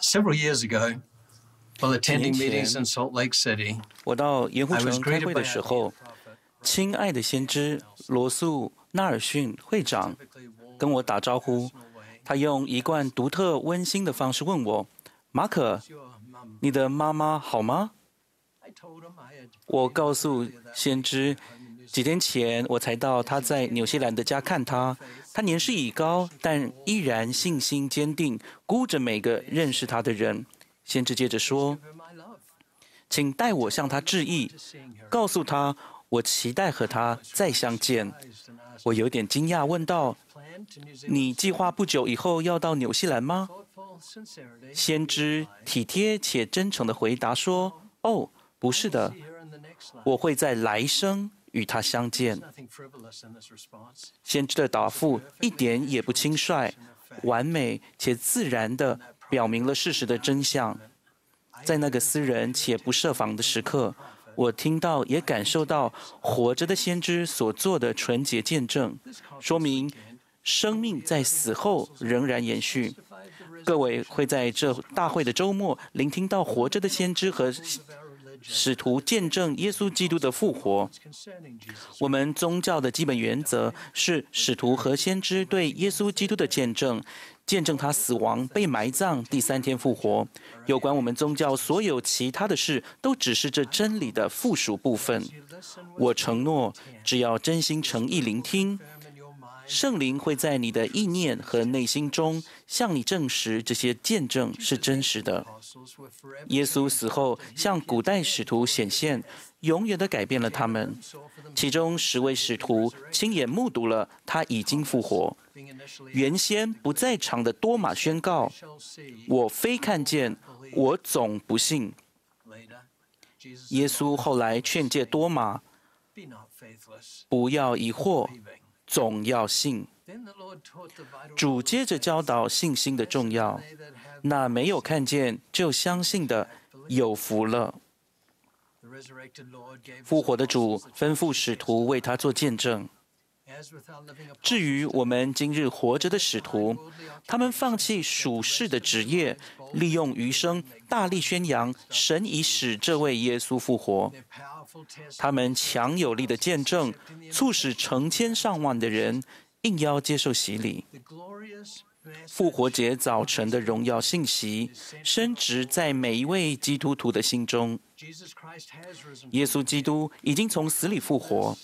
Several years ago, while attending meetings in Salt Lake City, 我到盐湖城开会的时候，亲爱的先知罗素纳尔逊会长跟我打招呼，他用一贯独特温馨的方式问我：“马可，你的妈妈好吗？”我告诉先知，几天前我才到他在纽西兰的家看他，他年事已高，但依然信心坚定，顾着每个认识他的人。先知接着说：“请代我向他致意，告诉他我期待和他再相见。”我有点惊讶，问道：“你计划不久以后要到纽西兰吗？”先知体贴且真诚地回答说：“哦，不是的，我会在来生与他相见。”先知的答复一点也不轻率，完美且自然地表明了事实的真相。在那个私人且不设防的时刻，我听到也感受到活着的先知所做的纯洁见证，说明生命在死后仍然延续。各位会在这大会的周末聆听到活着的先知和使徒见证耶稣基督的复活。我们宗教的基本原则是使徒和先知对耶稣基督的见证，见证他死亡、被埋葬、第三天复活。有关我们宗教所有其他的事，都只是这真理的附属部分。我承诺，只要真心诚意聆听。圣灵会在你的意念和内心中向你证实这些见证是真实的。耶稣死后向古代使徒显现，永远地改变了他们。其中十位使徒亲眼目睹了他已经复活。原先不在场的多马宣告：“我非看见，我总不信。”耶稣后来劝诫多马：“不要疑惑。”总要信。主接着教导信心的重要。那没有看见就相信的，有福了。复活的主吩咐使徒为他做见证。至于我们今日活着的使徒，他们放弃属世的职业，利用余生大力宣扬神已使这位耶稣复活。他们强有力的见证，促使成千上万的人应邀接受洗礼。复活节早晨的荣耀信息，深植在每一位基督徒的心中。耶稣基督已经从死里复活。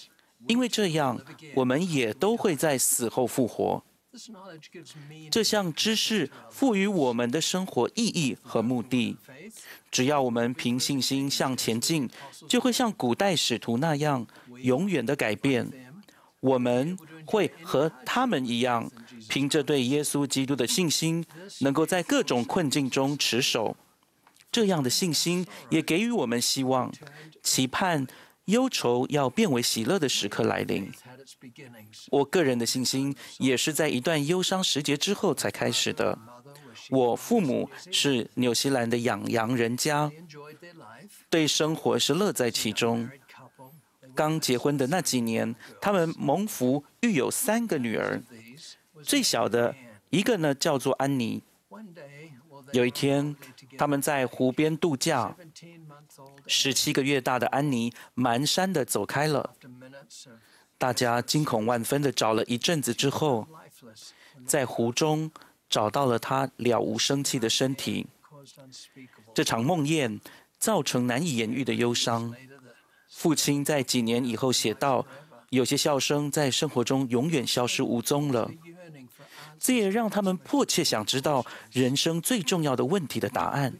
因为这样，我们也都会在死后复活。这项知识赋予我们的生活意义和目的。只要我们凭信心向前进，就会像古代使徒那样，永远的改变。我们会和他们一样，凭着对耶稣基督的信心，能够在各种困境中持守。这样的信心也给予我们希望，期盼。忧愁要变为喜乐的时刻来临。我个人的信心也是在一段忧伤时节之后才开始的。我父母是纽西兰的养羊人家，对生活是乐在其中。刚结婚的那几年，他们蒙福育有三个女儿，最小的一个呢叫做安妮。有一天，他们在湖边度假。十七个月大的安妮蹒跚地走开了，大家惊恐万分地找了一阵子之后，在湖中找到了她了无生气的身体。这场梦魇造成难以言喻的忧伤。父亲在几年以后写道：“有些笑声在生活中永远消失无踪了。”这也让他们迫切想知道人生最重要的问题的答案。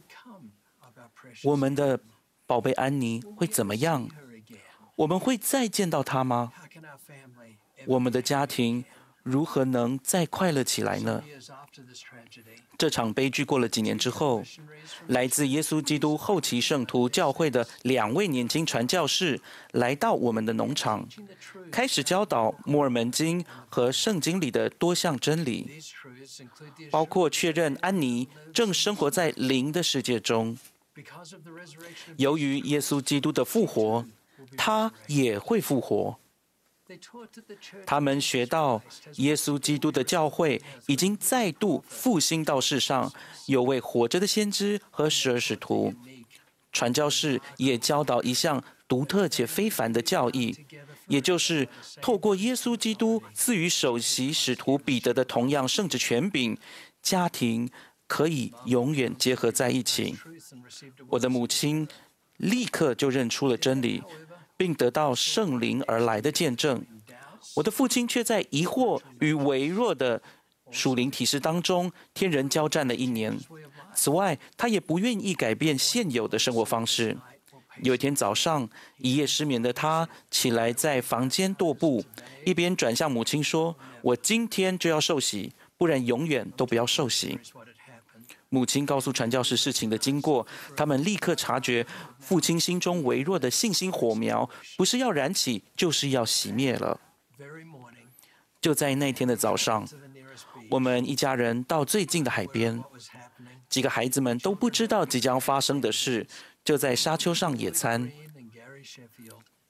我们的。宝贝安妮会怎么样？我们会再见到她吗？我们的家庭如何能再快乐起来呢？这场悲剧过了几年之后，来自耶稣基督后期圣徒教会的两位年轻传教士来到我们的农场，开始教导摩尔门经和圣经里的多项真理，包括确认安妮正生活在灵的世界中。由于耶稣基督的复活，他也会复活。他们学到耶稣基督的教会已经再度复兴到世上，有位活着的先知和十二使徒。传教士也教导一项独特且非凡的教义，也就是透过耶稣基督赐予首席使徒彼得的同样圣职权柄，家庭可以永远结合在一起。我的母亲立刻就认出了真理，并得到圣灵而来的见证。我的父亲却在疑惑与微弱的属灵体式当中天人交战了一年。此外，他也不愿意改变现有的生活方式。有一天早上，一夜失眠的他起来在房间踱步，一边转向母亲说：“我今天就要受洗，不然永远都不要受洗。”母亲告诉传教士事情的经过，他们立刻察觉父亲心中微弱的信心火苗，不是要燃起，就是要熄灭了。就在那天的早上，我们一家人到最近的海边，几个孩子们都不知道即将发生的事，就在沙丘上野餐。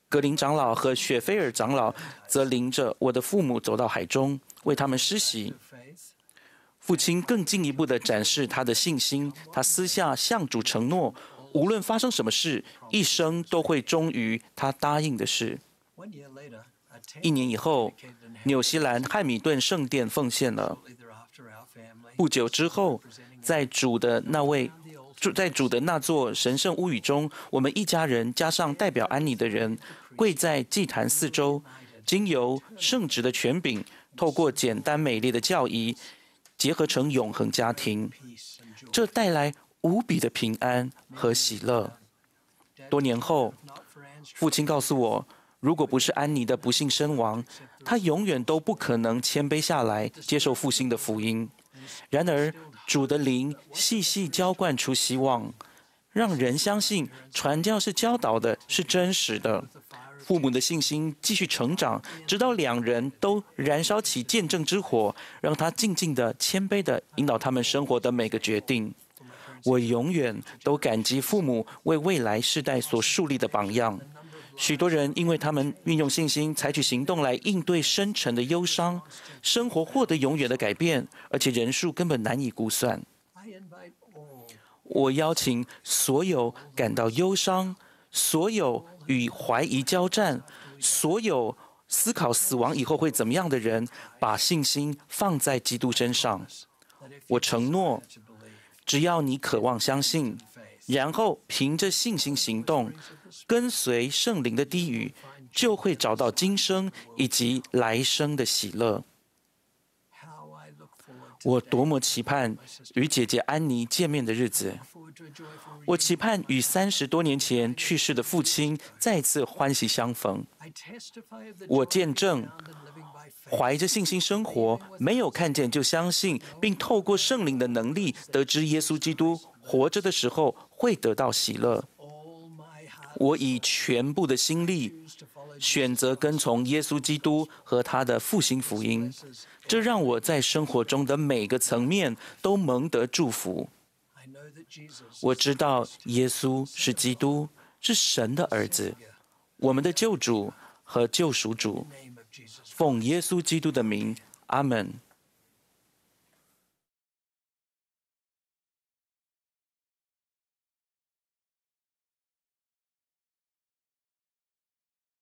格林长老和雪菲尔长老则领着我的父母走到海中，为他们施洗。父亲更进一步地展示他的信心，他私下向主承诺，无论发生什么事，一生都会忠于他答应的事。一年以后，纽西兰汉米顿圣殿奉献了。不久之后，在主的那位住在主的那座神圣屋宇中，我们一家人加上代表安妮的人，跪在祭坛四周，经由圣职的权柄，透过简单美丽的教仪，结合成永恒家庭。这带来无比的平安和喜乐。多年后，父亲告诉我。如果不是安妮的不幸身亡，他永远都不可能谦卑下来接受复兴的福音。然而，主的灵细细浇灌出希望，让人相信传教士教导的是真实的。父母的信心继续成长，直到两人都燃烧起见证之火，让他静静的、谦卑的引导他们生活的每个决定。我永远都感激父母为未来世代所树立的榜样。许多人因为他们运用信心，采取行动来应对深沉的忧伤，生活获得永远的改变，而且人数根本难以估算。我邀请所有感到忧伤、所有与怀疑交战、所有思考死亡以后会怎么样的人，把信心放在基督身上。我承诺，只要你渴望相信，然后凭着信心行动。跟随圣灵的低语，就会找到今生以及来生的喜乐。我多么期盼与姐姐安妮见面的日子！我期盼与三十多年前去世的父亲再次欢喜相逢。我见证，怀着信心生活，没有看见就相信，并透过圣灵的能力得知耶稣基督活着的时候会得到喜乐。我以全部的心力选择跟从耶稣基督和他的复兴福音，这让我在生活中的每个层面都蒙得祝福。我知道耶稣是基督，是神的儿子，我们的救主和救赎主。奉耶稣基督的名，阿门。